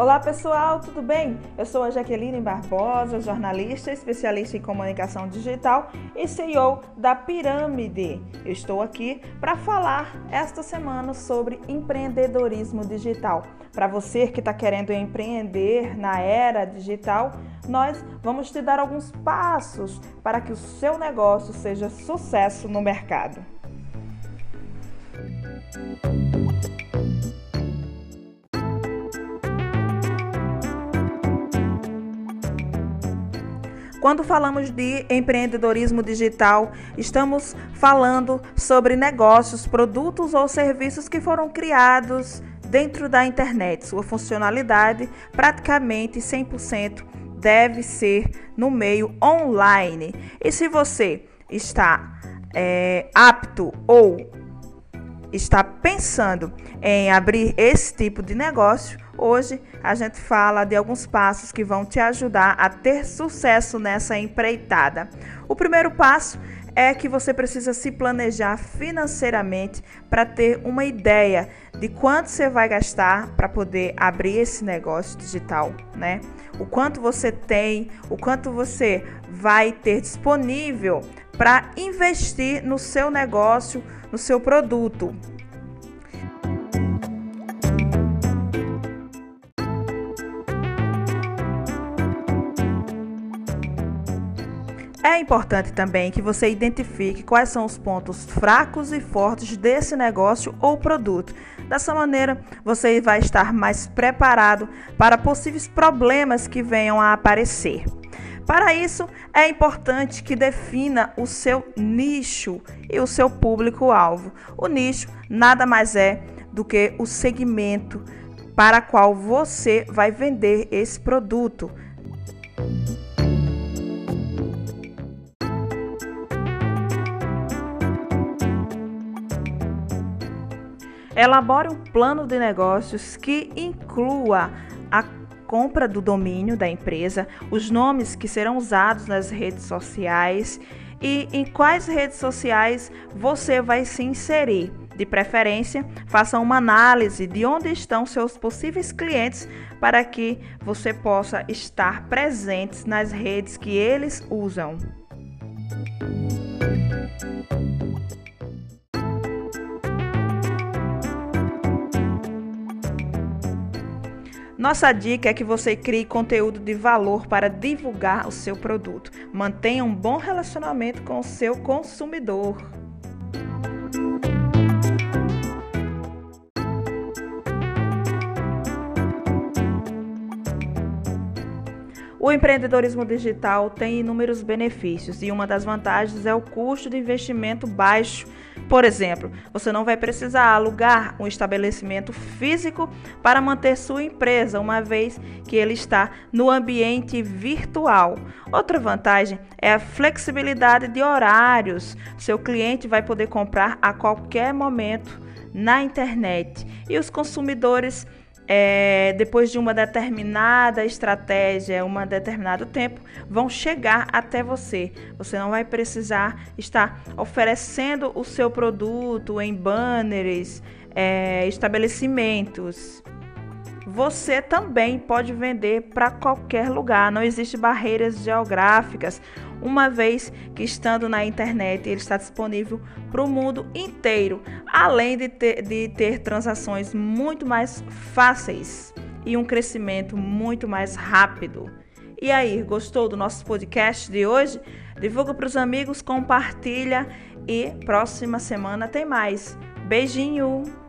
Olá pessoal, tudo bem? Eu sou a Jaqueline Barbosa, jornalista, especialista em comunicação digital e CEO da Pirâmide. Eu estou aqui para falar esta semana sobre empreendedorismo digital. Para você que está querendo empreender na era digital, nós vamos te dar alguns passos para que o seu negócio seja sucesso no mercado. Quando falamos de empreendedorismo digital, estamos falando sobre negócios, produtos ou serviços que foram criados dentro da internet. Sua funcionalidade praticamente 100% deve ser no meio online. E se você está é, apto ou está pensando em abrir esse tipo de negócio, hoje a gente fala de alguns passos que vão te ajudar a ter sucesso nessa empreitada. O primeiro passo é que você precisa se planejar financeiramente para ter uma ideia de quanto você vai gastar para poder abrir esse negócio digital, né? O quanto você tem, o quanto você vai ter disponível para investir no seu negócio, no seu produto. É importante também que você identifique quais são os pontos fracos e fortes desse negócio ou produto. Dessa maneira, você vai estar mais preparado para possíveis problemas que venham a aparecer. Para isso, é importante que defina o seu nicho e o seu público-alvo. O nicho nada mais é do que o segmento para qual você vai vender esse produto. Elabore um plano de negócios que inclua a compra do domínio da empresa, os nomes que serão usados nas redes sociais e em quais redes sociais você vai se inserir. De preferência, faça uma análise de onde estão seus possíveis clientes para que você possa estar presente nas redes que eles usam. Nossa dica é que você crie conteúdo de valor para divulgar o seu produto. Mantenha um bom relacionamento com o seu consumidor. O empreendedorismo digital tem inúmeros benefícios e uma das vantagens é o custo de investimento baixo. Por exemplo, você não vai precisar alugar um estabelecimento físico para manter sua empresa, uma vez que ele está no ambiente virtual. Outra vantagem é a flexibilidade de horários. Seu cliente vai poder comprar a qualquer momento na internet e os consumidores é, depois de uma determinada estratégia, um determinado tempo, vão chegar até você. Você não vai precisar estar oferecendo o seu produto em banners, é, estabelecimentos. Você também pode vender para qualquer lugar, não existe barreiras geográficas uma vez que estando na internet ele está disponível para o mundo inteiro, além de ter, de ter transações muito mais fáceis e um crescimento muito mais rápido. E aí, gostou do nosso podcast de hoje? Divulga para os amigos, compartilha e próxima semana tem mais. Beijinho!